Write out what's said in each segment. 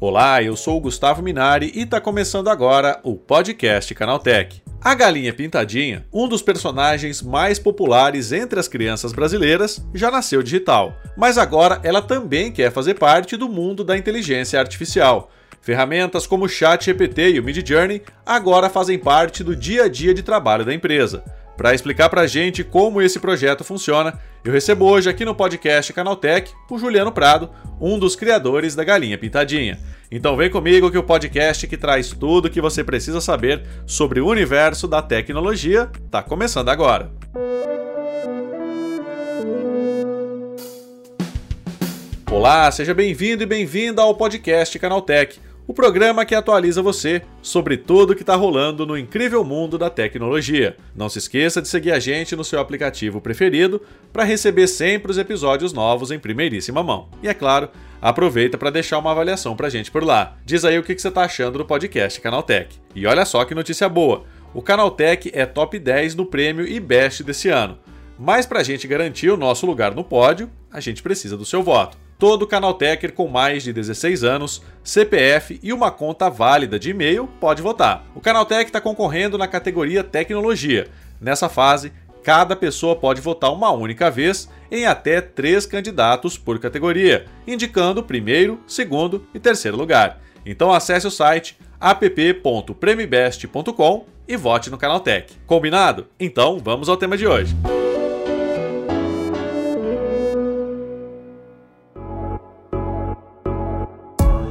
Olá, eu sou o Gustavo Minari e está começando agora o podcast Canaltech. A galinha pintadinha, um dos personagens mais populares entre as crianças brasileiras, já nasceu digital, mas agora ela também quer fazer parte do mundo da inteligência artificial. Ferramentas como o ChatGPT e o Midjourney agora fazem parte do dia a dia de trabalho da empresa. Para explicar para a gente como esse projeto funciona, eu recebo hoje aqui no podcast Canaltech o Juliano Prado, um dos criadores da Galinha Pintadinha. Então vem comigo que o podcast que traz tudo o que você precisa saber sobre o universo da tecnologia está começando agora. Olá, seja bem-vindo e bem-vinda ao podcast Canaltech o programa que atualiza você sobre tudo que está rolando no incrível mundo da tecnologia. Não se esqueça de seguir a gente no seu aplicativo preferido para receber sempre os episódios novos em primeiríssima mão. E é claro, aproveita para deixar uma avaliação para a gente por lá. Diz aí o que você está achando do podcast Canaltech. E olha só que notícia boa! O Canaltech é top 10 no prêmio e best desse ano. Mas para a gente garantir o nosso lugar no pódio, a gente precisa do seu voto todo Canaltecher com mais de 16 anos, CPF e uma conta válida de e-mail pode votar. O Canaltech está concorrendo na categoria Tecnologia. Nessa fase, cada pessoa pode votar uma única vez em até três candidatos por categoria, indicando primeiro, segundo e terceiro lugar. Então acesse o site app.premibest.com e vote no Canaltech. Combinado? Então vamos ao tema de hoje.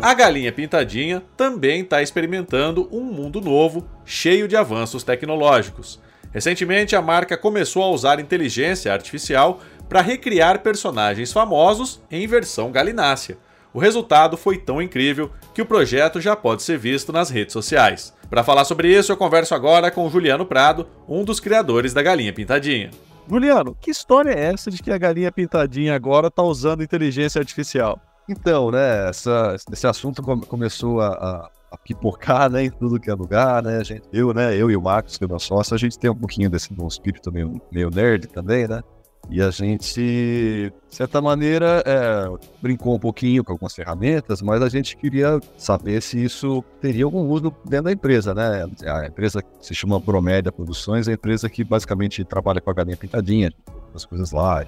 A galinha pintadinha também está experimentando um mundo novo, cheio de avanços tecnológicos. Recentemente, a marca começou a usar inteligência artificial para recriar personagens famosos em versão galinácea. O resultado foi tão incrível que o projeto já pode ser visto nas redes sociais. Para falar sobre isso, eu converso agora com Juliano Prado, um dos criadores da Galinha Pintadinha. Juliano, que história é essa de que a Galinha Pintadinha agora está usando inteligência artificial? Então, né, essa, esse assunto começou a, a, a, pipocar, né, em tudo que é lugar, né, gente, eu, né, eu e o Marcos, que é meu sócio, a gente tem um pouquinho desse um espírito meio, meio nerd também, né, e a gente, de certa maneira, é, brincou um pouquinho com algumas ferramentas, mas a gente queria saber se isso teria algum uso dentro da empresa, né? A empresa se chama Promédia Produções, é a empresa que basicamente trabalha com a galinha pintadinha, as coisas lá,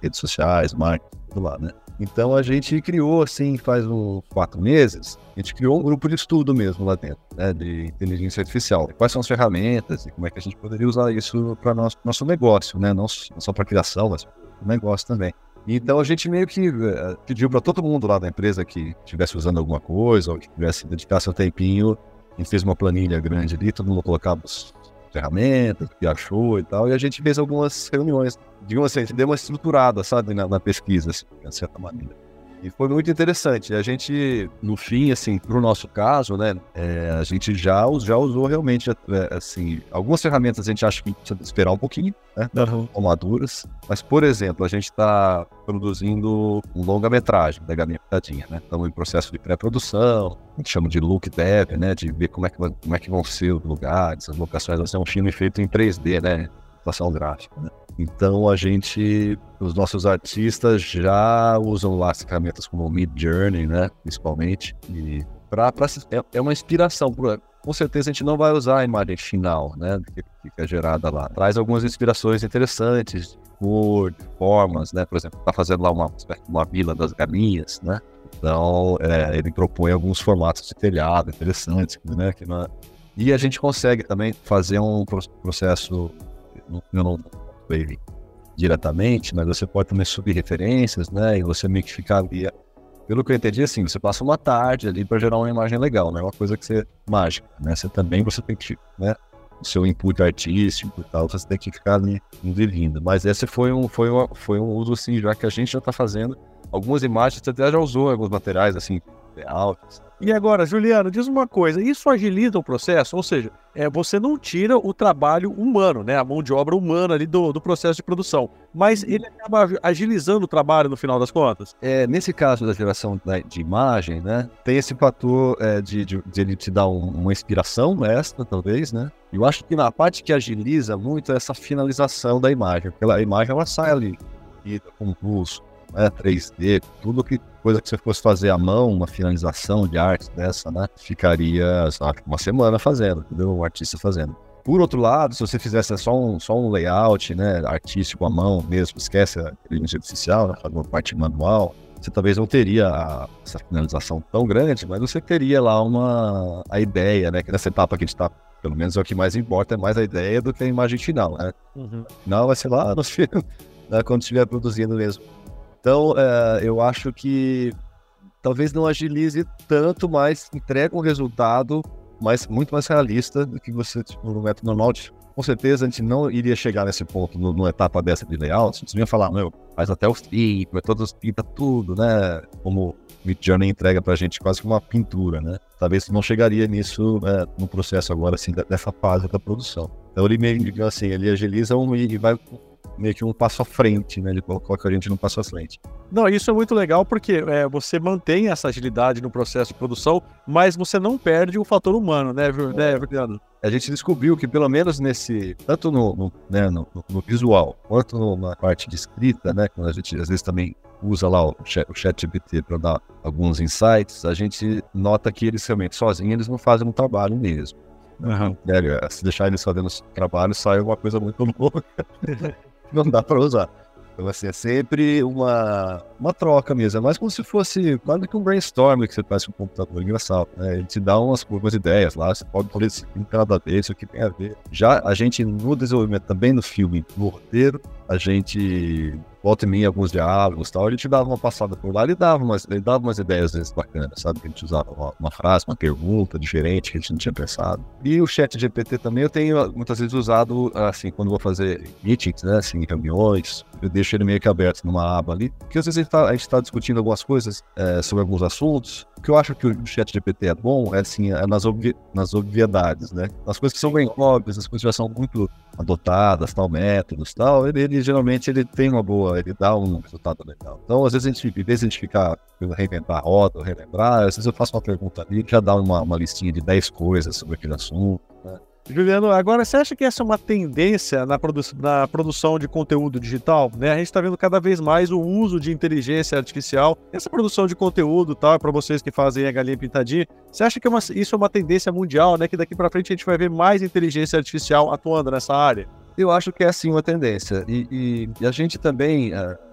redes sociais, marketing, tudo lá, né? Então a gente criou, assim, faz uns quatro meses, a gente criou um grupo de estudo mesmo lá dentro, né, de inteligência artificial. Quais são as ferramentas e como é que a gente poderia usar isso para nosso nosso negócio, né? Não só para criação, mas para o negócio também. Então a gente meio que uh, pediu para todo mundo lá da empresa que estivesse usando alguma coisa ou que tivesse dedicar seu tempinho, a gente fez uma planilha grande ali, todo mundo colocava os ferramentas, que achou e tal, e a gente fez algumas reuniões. Digamos assim, a gente deu uma estruturada, sabe, na, na pesquisa, assim, de certa maneira. E foi muito interessante. A gente, no fim, assim, pro nosso caso, né, é, a gente já, já usou realmente, é, assim, algumas ferramentas a gente acha que precisa esperar um pouquinho, né, uhum. maduras. Mas, por exemplo, a gente está produzindo um longa-metragem da Galinha Pitadinha, né? Estamos em processo de pré-produção, a gente chama de look dev, né, de ver como é que, como é que vão ser os lugares, as locações. Vai ser um filme feito em 3D, né, computação gráfica, né? Então a gente, os nossos artistas já usam lá as ferramentas como o Mid Journey, né, principalmente, e para é, é uma inspiração. Com certeza a gente não vai usar a imagem final, né, que fica gerada lá. Traz algumas inspirações interessantes, cor, formas, né, por exemplo, tá fazendo lá uma uma vila das galinhas, né. Então é, ele propõe alguns formatos de telhado interessantes, né, que não é... E a gente consegue também fazer um processo eu não ele diretamente, mas você pode também subir referências, né? E você meio que ficar ali. Pelo que eu entendi, assim, você passa uma tarde ali para gerar uma imagem legal, não é uma coisa que você mágica, né? Você também você tem que, né? O seu input artístico e tal, você tem que ficar ali indo vindo. Mas esse foi um, foi um, foi um uso, assim, já que a gente já está fazendo algumas imagens, você até já usou alguns materiais, assim, altos, e agora, Juliano, diz uma coisa: isso agiliza o processo? Ou seja, é, você não tira o trabalho humano, né, a mão de obra humana ali do, do processo de produção, mas ele acaba agilizando o trabalho no final das contas? É, nesse caso da geração de imagem, né, tem esse fator é, de, de, de, ele te dar um, uma inspiração extra, talvez, né? Eu acho que na parte que agiliza muito é essa finalização da imagem, porque a imagem ela sai ali com luz, né, 3D, tudo que coisa que você fosse fazer à mão, uma finalização de arte dessa, né, ficaria sabe, uma semana fazendo, entendeu? Um artista fazendo. Por outro lado, se você fizesse só um, só um layout, né, artístico à mão mesmo, esquece a inteligência artificial, né, uma parte manual, você talvez não teria a, essa finalização tão grande, mas você teria lá uma a ideia, né, que nessa etapa que a gente está, pelo menos é o que mais importa, é mais a ideia do que a imagem final, né? Uhum. Final vai ser lá no filme, né, quando estiver produzindo mesmo. Então, é, eu acho que talvez não agilize tanto, mas entrega um resultado mais, muito mais realista do que você, tipo, no método normal. Com certeza a gente não iria chegar nesse ponto no, numa etapa dessa de layout. Você ia falar, meu, faz até os tipos, todos pinta tudo, né? Como o Mid Journey entrega pra gente quase que uma pintura, né? Talvez não chegaria nisso é, no processo agora, assim, dessa fase da produção. Então ele meio assim, ele agiliza um, e vai meio que um passo à frente, né? Ele coloca a gente num passo à frente. Não, isso é muito legal porque é, você mantém essa agilidade no processo de produção, mas você não perde o fator humano, né, né Fernando? A gente descobriu que pelo menos nesse, tanto no, no, né, no, no visual, quanto na parte de escrita, né, quando a gente às vezes também usa lá o chat, o chat GPT para dar alguns insights, a gente nota que eles realmente sozinhos eles não fazem um trabalho mesmo. Uhum. É, se deixar eles fazendo trabalho, sai alguma coisa muito louca. não dá para usar. Então, assim, é sempre uma, uma troca mesmo. É mais como se fosse quase que um brainstorm que você faz com o computador. Engraçado, né? Ele te dá umas, umas ideias lá, você pode fazer assim, tem nada a ver, isso tem a ver. Já a gente, no desenvolvimento, também no filme, no roteiro, a gente volta em mim alguns diálogos tal, ele te dava uma passada por lá, ele dava umas, ele dava umas ideias vezes bacanas, sabe? Que a gente usava uma, uma, frase, uma pergunta diferente que a gente não tinha pensado. E o chat GPT também eu tenho muitas vezes usado, assim, quando vou fazer meetings, né? Assim, reuniões, eu deixo ele meio que aberto numa aba ali, porque às vezes a gente está tá discutindo algumas coisas é, sobre alguns assuntos, o que eu acho que o chat GPT é bom é assim, é nas, obvi nas obviedades, né? Nas coisas que são bem óbvias, as coisas já são muito adotadas, tal, métodos, tal, ele, ele, geralmente ele tem uma boa, ele dá um resultado legal. Então, às vezes a gente, em vez de a gente ficar reinventar a roda, relembrar, às vezes eu faço uma pergunta ali, já dá uma, uma listinha de 10 coisas sobre aquele assunto, né? Juliano, agora você acha que essa é uma tendência na, produ na produção de conteúdo digital? Né? A gente está vendo cada vez mais o uso de inteligência artificial, essa produção de conteúdo, tal, para vocês que fazem a galinha pintadinha. Você acha que é uma, isso é uma tendência mundial, né? Que daqui para frente a gente vai ver mais inteligência artificial atuando nessa área? Eu acho que é sim uma tendência. E, e, e a gente também. Uh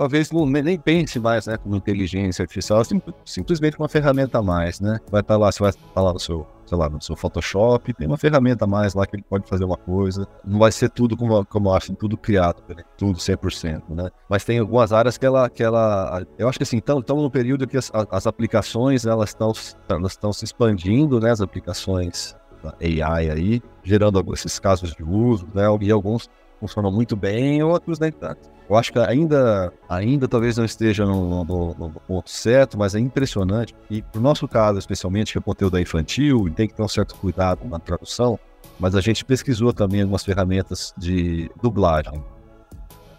talvez não, nem pense mais né, como inteligência artificial, sim, simplesmente uma ferramenta a mais, né? Vai estar tá lá, você vai tá lá no seu, sei lá, no seu Photoshop, tem uma ferramenta a mais lá que ele pode fazer uma coisa. Não vai ser tudo como, como acho, tudo criado, né? tudo 100%, né? Mas tem algumas áreas que ela, que ela eu acho que assim, estamos no período que as, as aplicações, elas estão elas se expandindo, né? As aplicações AI aí, gerando esses casos de uso, né? E alguns funcionam muito bem, outros nem tanto. Eu acho que ainda, ainda talvez não esteja no, no, no ponto certo, mas é impressionante. E no nosso caso, especialmente, que é conteúdo infantil, tem que ter um certo cuidado na tradução, mas a gente pesquisou também algumas ferramentas de dublagem.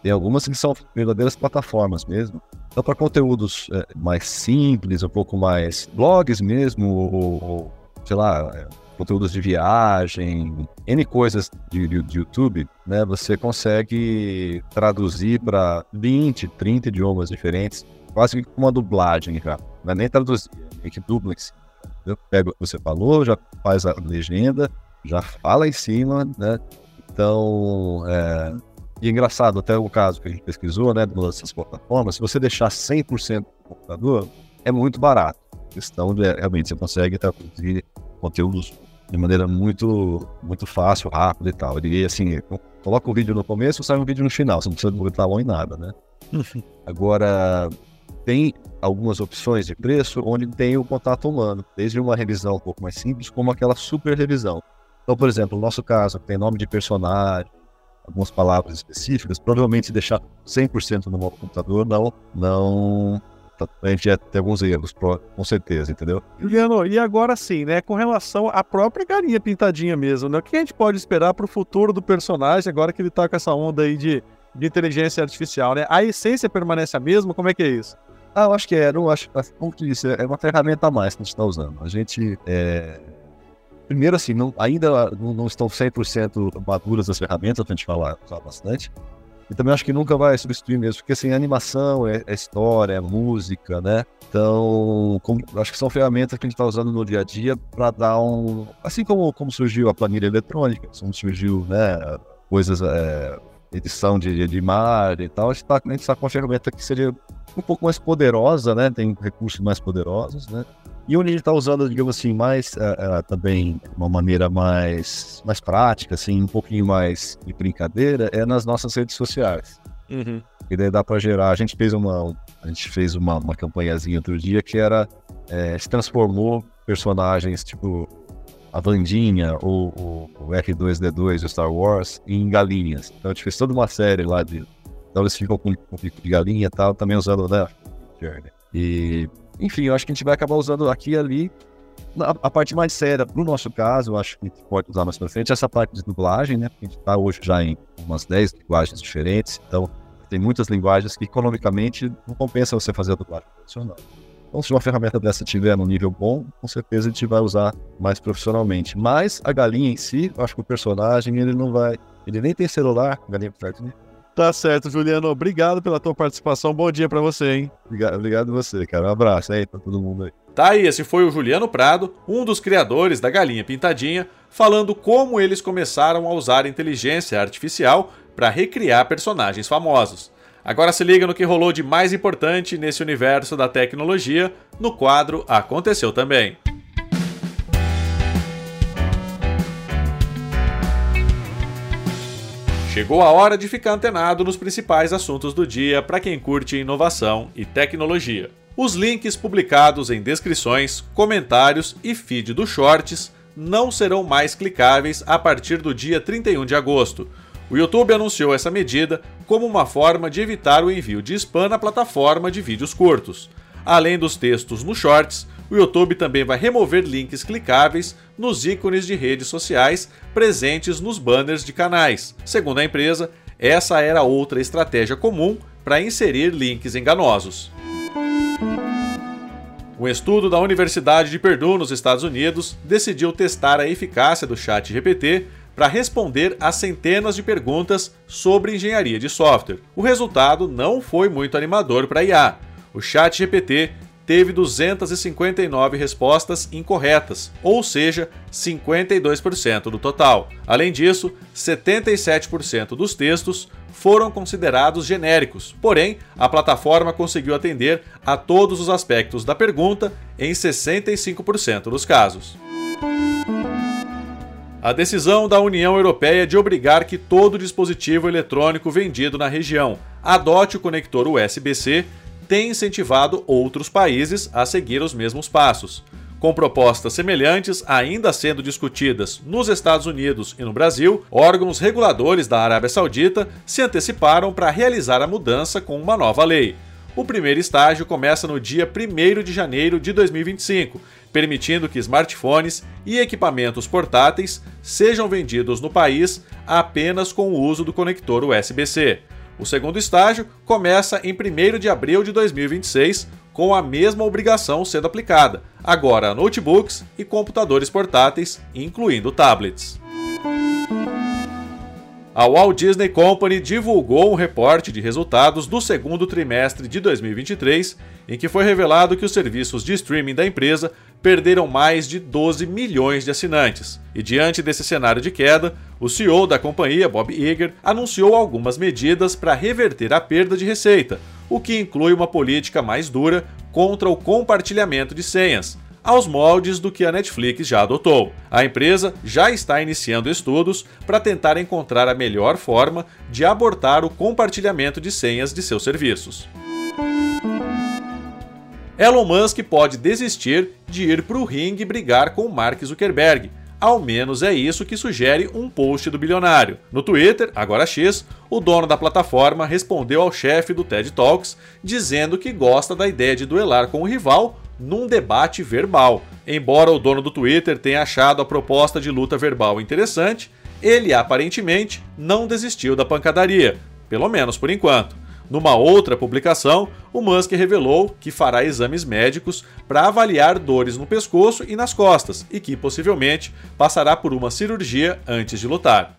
Tem algumas que são verdadeiras plataformas mesmo. Então, para conteúdos é, mais simples, um pouco mais blogs mesmo, ou, ou sei lá, é, conteúdos de viagem, N coisas de, de, YouTube, né? Você consegue traduzir para 20, 30 idiomas diferentes, quase que uma dublagem já. Não é nem traduzir, é que dubla em cima. Eu pego o que você falou, já faz a legenda, já fala em cima, né? Então, é... E é engraçado, até o caso que a gente pesquisou, né, dessas plataformas, se você deixar 100% do computador, é muito barato. A questão de, realmente, você consegue traduzir conteúdos de maneira muito, muito fácil, rápida e tal. Ele, assim, coloca o vídeo no começo, sai um vídeo no final, você não precisa botar mão em nada, né? Agora, tem algumas opções de preço onde tem o contato humano, desde uma revisão um pouco mais simples, como aquela super revisão. Então, por exemplo, no nosso caso, que tem nome de personagem, algumas palavras específicas, provavelmente se deixar 100% no computador, não, não a gente ia ter alguns erros, com certeza, entendeu? Juliano, e agora sim, né? Com relação à própria galinha pintadinha mesmo, né? O que a gente pode esperar para o futuro do personagem agora que ele tá com essa onda aí de, de inteligência artificial, né? A essência permanece a mesma? Como é que é isso? Ah, eu acho que é, não acho, como tu disse, é uma ferramenta a mais que a gente está usando. A gente, é... primeiro assim, não, ainda não, não estão 100% maduras as ferramentas, a gente falar, falar bastante, E também acho que nunca vai substituir mesmo, porque assim, animação é, é história, é música, né? Então, como, acho que são ferramentas que a gente está usando no dia a dia para dar um. Assim como, como surgiu a planilha eletrônica, como surgiu né, coisas, é, edição de, de imagem e tal, a gente está tá com uma ferramenta que seria um pouco mais poderosa, né? Tem recursos mais poderosos, né? E onde gente está usando, digamos assim, mais uh, uh, também uma maneira mais, mais prática, assim, um pouquinho mais de brincadeira, é nas nossas redes sociais. Uhum. E daí dá para gerar. A gente fez uma, a gente fez uma, uma campanhazinha outro dia que era é, se transformou personagens tipo a Vandinha ou o, R2D2 do Star Wars em galinhas. Então a gente fez toda uma série lá de. Então eles ficam com, com pico de galinha e tal, também usando, né? E enfim, eu acho que a gente vai acabar usando aqui e ali a, a parte mais séria, no nosso caso, eu acho que a gente pode usar mais pra frente, essa parte de dublagem, né? Porque a gente está hoje já em umas 10 linguagens diferentes, então tem muitas linguagens que economicamente não compensa você fazer a dublagem profissional. Então, se uma ferramenta dessa tiver no nível bom, com certeza a gente vai usar mais profissionalmente. Mas a galinha em si, eu acho que o personagem, ele não vai. Ele nem tem celular, galinha perto, né? Tá certo, Juliano. Obrigado pela tua participação. Bom dia para você, hein? Obrigado, obrigado a você, cara. Um abraço aí pra todo mundo aí. Tá aí, esse foi o Juliano Prado, um dos criadores da Galinha Pintadinha, falando como eles começaram a usar inteligência artificial para recriar personagens famosos. Agora se liga no que rolou de mais importante nesse universo da tecnologia no quadro Aconteceu Também. Chegou a hora de ficar antenado nos principais assuntos do dia para quem curte inovação e tecnologia. Os links publicados em descrições, comentários e feed do Shorts não serão mais clicáveis a partir do dia 31 de agosto. O YouTube anunciou essa medida como uma forma de evitar o envio de spam na plataforma de vídeos curtos. Além dos textos no Shorts, o YouTube também vai remover links clicáveis nos ícones de redes sociais presentes nos banners de canais. Segundo a empresa, essa era outra estratégia comum para inserir links enganosos. Um estudo da Universidade de Purdue, nos Estados Unidos, decidiu testar a eficácia do Chat GPT para responder a centenas de perguntas sobre engenharia de software. O resultado não foi muito animador para a IA. O Chat GPT teve 259 respostas incorretas, ou seja, 52% do total. Além disso, 77% dos textos foram considerados genéricos, porém, a plataforma conseguiu atender a todos os aspectos da pergunta em 65% dos casos. A decisão da União Europeia de obrigar que todo dispositivo eletrônico vendido na região adote o conector USB-C tem incentivado outros países a seguir os mesmos passos. Com propostas semelhantes ainda sendo discutidas nos Estados Unidos e no Brasil, órgãos reguladores da Arábia Saudita se anteciparam para realizar a mudança com uma nova lei. O primeiro estágio começa no dia 1 de janeiro de 2025, permitindo que smartphones e equipamentos portáteis sejam vendidos no país apenas com o uso do conector USB-C. O segundo estágio começa em 1 de abril de 2026, com a mesma obrigação sendo aplicada, agora a notebooks e computadores portáteis, incluindo tablets. A Walt Disney Company divulgou um reporte de resultados do segundo trimestre de 2023, em que foi revelado que os serviços de streaming da empresa perderam mais de 12 milhões de assinantes. E diante desse cenário de queda, o CEO da companhia, Bob Iger, anunciou algumas medidas para reverter a perda de receita, o que inclui uma política mais dura contra o compartilhamento de senhas, aos moldes do que a Netflix já adotou. A empresa já está iniciando estudos para tentar encontrar a melhor forma de abortar o compartilhamento de senhas de seus serviços. Elon Musk pode desistir de ir para o ringue brigar com Mark Zuckerberg. Ao menos é isso que sugere um post do bilionário. No Twitter, agora X, o dono da plataforma respondeu ao chefe do TED Talks dizendo que gosta da ideia de duelar com o rival num debate verbal. Embora o dono do Twitter tenha achado a proposta de luta verbal interessante, ele aparentemente não desistiu da pancadaria, pelo menos por enquanto. Numa outra publicação, o Musk revelou que fará exames médicos para avaliar dores no pescoço e nas costas e que possivelmente passará por uma cirurgia antes de lutar.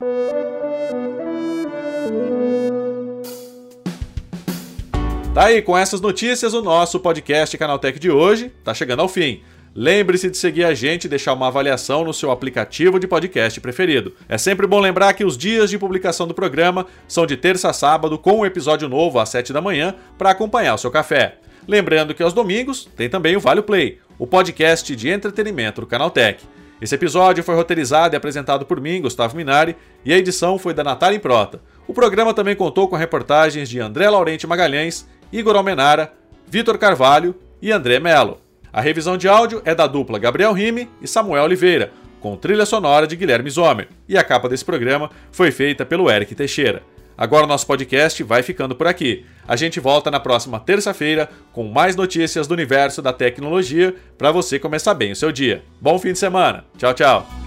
Tá aí, com essas notícias, o nosso podcast Canaltech de hoje tá chegando ao fim. Lembre-se de seguir a gente e deixar uma avaliação no seu aplicativo de podcast preferido. É sempre bom lembrar que os dias de publicação do programa são de terça a sábado, com um episódio novo às 7 da manhã para acompanhar o seu café. Lembrando que aos domingos tem também o Vale Play, o podcast de entretenimento do Canaltech. Esse episódio foi roteirizado e apresentado por mim, Gustavo Minari, e a edição foi da Natália Improta. O programa também contou com reportagens de André Laurente Magalhães, Igor Almenara, Vitor Carvalho e André Melo. A revisão de áudio é da dupla Gabriel Rime e Samuel Oliveira, com trilha sonora de Guilherme Zomer, e a capa desse programa foi feita pelo Eric Teixeira. Agora o nosso podcast vai ficando por aqui. A gente volta na próxima terça-feira com mais notícias do universo da tecnologia para você começar bem o seu dia. Bom fim de semana. Tchau, tchau.